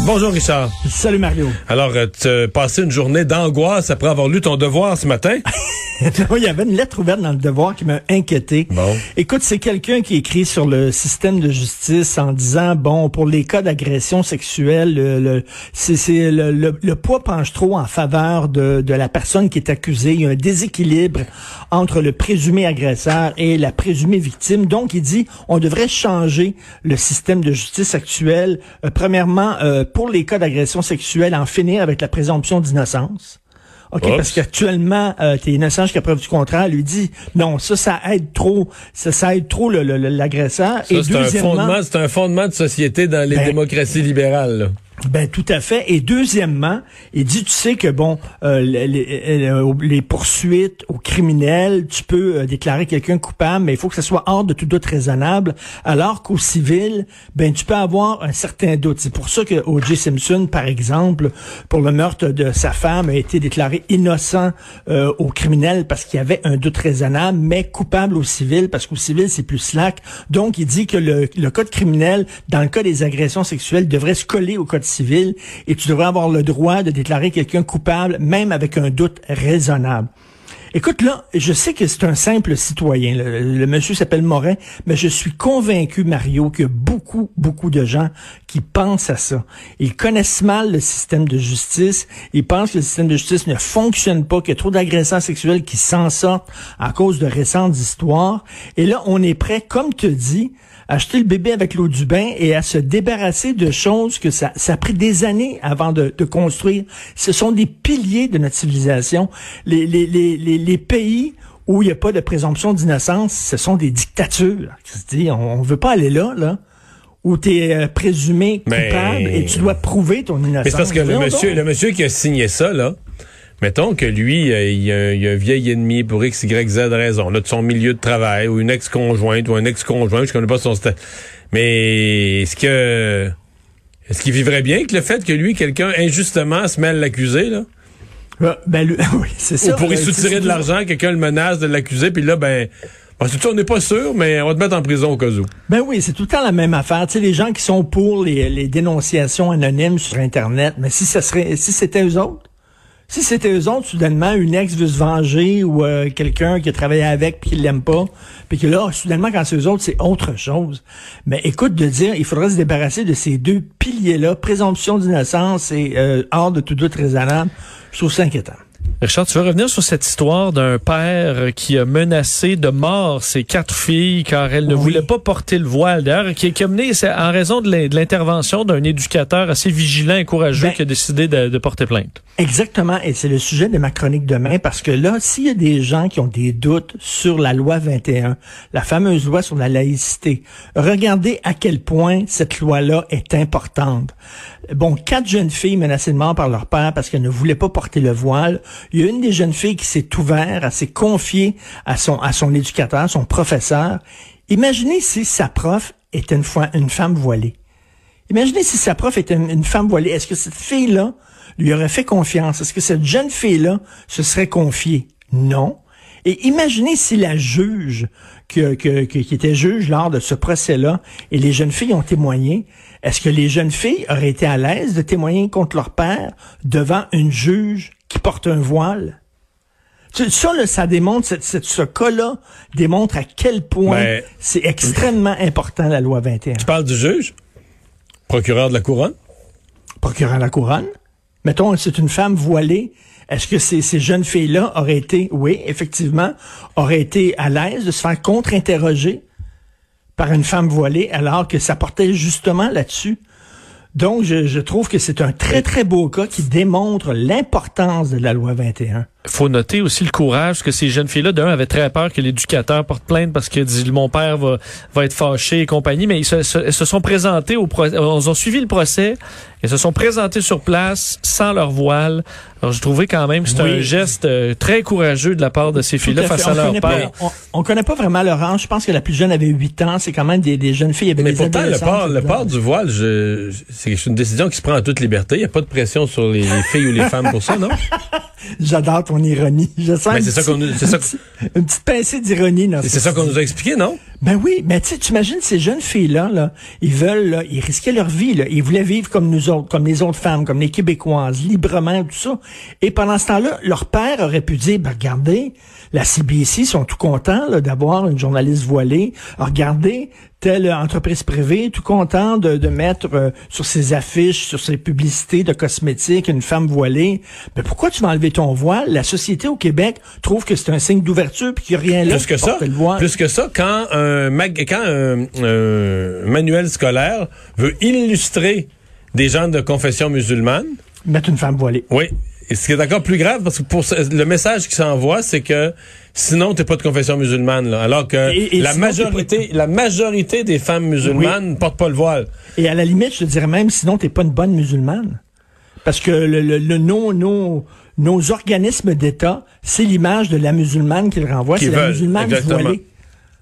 Bonjour Richard. Salut Mario. Alors, euh, tu as passé une journée d'angoisse après avoir lu ton devoir ce matin? Il y avait une lettre ouverte dans le devoir qui m'a inquiété. Bon. Écoute, c'est quelqu'un qui écrit sur le système de justice en disant, bon, pour les cas d'agression sexuelle, le, le- c'est, c'est le, le- le poids penche trop en faveur de, de la personne qui est accusée. Il y a un déséquilibre entre le présumé agresseur et la présumée victime. Donc, il dit, on devrait changer le système de justice actuel. Euh, premièrement, euh, pour les cas d'agression sexuelle, en finir avec la présomption d'innocence. OK, parce qu'actuellement, euh, t'es innocent jusqu'à preuve du contraire. Lui dit, non, ça, ça aide trop, ça, ça aide trop le- le- c'est un fondement, c'est un fondement de société dans les Ben- démocraties libérales. là. Ben tout à fait. Et deuxièmement, il dit, tu sais que bon, euh, les, les- euh, les poursuites aux criminels, tu peux euh, déclarer quelqu'un coupable, mais il faut que ce soit hors de tout doute raisonnable. Alors qu'au civil, ben tu peux avoir un certain doute. C'est pour ça que O.J. Simpson, par exemple, pour le meurtre de sa femme, a été déclaré innocent euh, au criminel parce qu'il y avait un doute raisonnable, mais coupable au civil parce qu'au civil c'est plus slack. Donc il dit que le, le code criminel, dans le cas des agressions sexuelles, devrait se coller au code et tu devrais avoir le droit de déclarer quelqu'un coupable, même avec un doute raisonnable. Écoute, là, je sais que c'est un simple citoyen. Le, monsieur s'appelle Morin, mais je suis convaincu, Mario, a beaucoup, beaucoup de gens qui pensent à ça. Ils connaissent mal le système de justice. Ils pensent que le système de justice ne fonctionne pas, qu'il y a trop d'agresseurs sexuels qui s'en sortent à cause de récentes histoires. Et là, on est prêt, comme tu dis, à acheter le bébé avec l'eau du bain et à se débarrasser de choses que ça, a pris des années avant de, construire. Ce sont des piliers de notre civilisation. Les pays où il n'y a pas de présomption d'innocence, ce sont des dictatures. On ne veut pas aller là, là où tu es présumé Mais- coupable et tu dois prouver ton innocence. Mais c'est parce que le monsieur, donc. le monsieur qui a signé ça, là, mettons que lui, euh, il, y a, il a un vieil ennemi pour X, Y, Z raison, là, de son milieu de travail, ou une ex-conjointe, ou un ex-conjoint, je connais pas son statut. Mais est-ce que est-ce qu'il vivrait bien que le fait que lui, quelqu'un injustement se mêle l'accuser, là? Ah, Ben, le- oui, c'est ça. Ou pour y Ben, soutirer de l'argent, quelqu'un le menace de l'accuser, puis là, ben, ben, c'est ça, on n'est pas sûr, mais on va te mettre en prison au cas où. Ben oui, c'est tout le temps la même affaire. Tu sais, les gens qui sont pour les, les dénonciations anonymes sur Internet, mais si ça serait, si c'était eux autres, si c'était eux autres, soudainement, une ex veut se venger ou euh, quelqu'un qui a travaillé avec puis qui l'aime pas, puis que là, soudainement, quand c'est eux autres, c'est autre chose. Mais écoute, de dire, il faudrait se débarrasser de ces deux piliers-là, présomption d'innocence et euh, hors de tout doute raisonnable, je trouve ça inquiétant. Richard, tu veux revenir sur cette histoire d'un père qui a menacé de mort ses quatre filles car elles ne Oui. voulaient pas porter le voile? D'ailleurs, qui, qui a mené en raison de l'intervention d'un éducateur assez vigilant et courageux Ben- qui a décidé de, de porter plainte. Exactement, et c'est le sujet de ma chronique demain, parce que là, s'il y a des gens qui ont des doutes sur la loi 21, la fameuse loi sur la laïcité, regardez à quel point cette loi-là est importante. Bon, quatre jeunes filles menacées de mort par leur père parce qu'elles ne voulaient pas porter le voile. Il y a une des jeunes filles qui s'est ouverte, elle s'est confiée à son, à son éducateur, son professeur. Imaginez si sa prof était une, fois, une femme voilée. Imaginez si sa prof était une, femme voilée. Est-ce que cette fille-là lui aurait fait confiance? Est-ce que cette jeune fille-là se serait confiée? Non. Et imaginez si la juge, qui était juge lors de ce procès-là, et les jeunes filles ont témoigné, est-ce que les jeunes filles auraient été à l'aise de témoigner contre leur père devant une juge qui porte un voile? Ça, là, ça démontre, ce cas-là démontre à quel point Ben- c'est extrêmement important, la loi 21. Tu parles du juge? Procureur de la couronne? procureur à la couronne. Mettons, c'est une femme voilée. Est-ce que ces, ces jeunes filles-là auraient été, oui, effectivement, auraient été à l'aise de se faire contre-interroger par une femme voilée alors que ça portait justement là-dessus? Donc, je, trouve que c'est un très, très beau cas qui démontre l'importance de la loi 21. Faut noter aussi le courage parce que ces jeunes filles-là, d'un, avaient très peur que l'éducateur porte plainte parce que dit mon père va, va être fâché et compagnie, mais ils se, se- elles se sont présentés au procès, ils ont suivi le procès, elles se sont présentées sur place sans leur voile. Alors, je trouvais quand même que c'était Oui. un geste euh, très courageux de la part de ces filles-là face à on leur connaît père. pas, on, on connaît pas vraiment leur âge. Je pense que la plus jeune avait 8 ans. C'est quand même des, des jeunes filles. Mais des pourtant, le port, le port du voile, je, je- c'est une décision qui se prend en toute liberté. Il n'y a pas de pression sur les, les filles ou les femmes pour ça, non? J'adore ton ironie. Je sens une c'est ça petite- qu'on nous- une petite pincée d'ironie. c'est ça qu'on nous a expliqué, non? Ben oui, mais tu imagines ces jeunes filles-là, là, ils veulent, là, ils risquaient leur vie, là, ils voulaient vivre comme nous autres, comme les autres femmes, comme les Québécoises, librement, tout ça. Et pendant ce temps-là, leur père aurait pu dire, ben regardez, la CBC sont tout contents d'avoir une journaliste voilée. Regardez, telle entreprise privée, tout content de, de mettre euh, sur ses affiches, sur ses publicités de cosmétiques, une femme voilée. Mais pourquoi tu vas enlever ton voile? La société au Québec trouve que c'est un signe d'ouverture puis qu'il n'y a rien là. Plus que ça, plus que ça, quand un, mag- quand un, un manuel scolaire veut illustrer des gens de confession musulmane, Mettre une femme voilée. oui, et ce qui est encore plus grave, parce que pour le message qui s'envoie, c'est que sinon t'es pas de confession musulmane, là, alors que Et- et la sinon, majorité, la majorité des femmes musulmanes ne portent pas le voile. Et à la limite, je te dirais même, sinon, t'es pas une bonne musulmane. Parce que le, le, le- nos, nos, nos organismes d'État, c'est l'image de la musulmane qu'ils renvoient. C'est la musulmane exactement. voilée.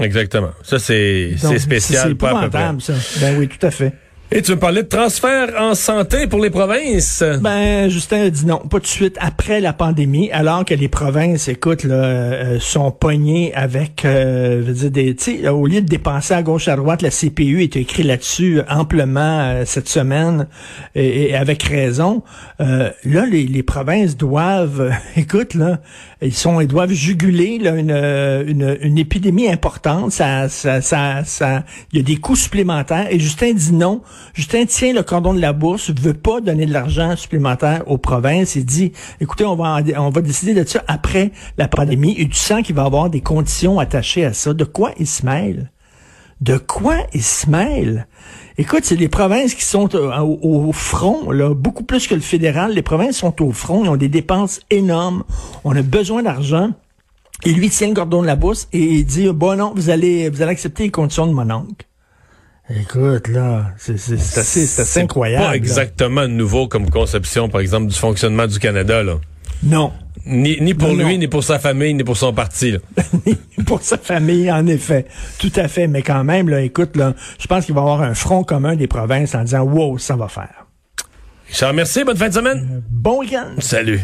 Exactement. Ça c'est spécial, C'est pas à peu près. épouvantable, ça. Ben oui, tout à fait. Et tu me parlais de transfert en santé pour les provinces? Ben, Justin a dit non, pas tout de suite après la pandémie, alors que les provinces, écoute, là, euh, sont pognées avec, euh, veux dire, des, au lieu de dépenser à gauche à droite, la CPU est écrit là-dessus euh, amplement euh, cette semaine et, avec raison. Euh, là, les, les provinces doivent, écoute, là, ils sont, ils doivent juguler là, une, une, une épidémie importante. Ça, ça, ça, ça, il y a des coûts supplémentaires. Et Justin dit non. Justin tient le cordon de la bourse, veut pas donner de l'argent supplémentaire aux provinces. Il dit, écoutez, on va, on va décider de ça après la pandémie. Et tu sens qu'il va y avoir des conditions attachées à ça. De quoi il se mêle? De quoi il se mêle? Écoute, c'est les provinces qui sont euh, au, au front, là, beaucoup plus que le fédéral. Les provinces sont au front, ils ont des dépenses énormes. On a besoin d'argent. Et lui tient le cordon de la bourse et il dit, bon non, vous allez, vous allez accepter les conditions de mon oncle. Écoute, là, c'est assez, assez incroyable. Pas exactement nouveau comme conception, par exemple, du fonctionnement du Canada. Là. Non. Ni, ni pour Non, lui, non. ni pour sa famille, ni pour son parti. là. Pour sa famille, en effet. Tout à fait. Mais quand même, là, écoute, là, je pense qu'il va y avoir un front commun des provinces en disant, wow, ça va faire. Richard, merci. Bonne fin de semaine. Bon week-end. Salut.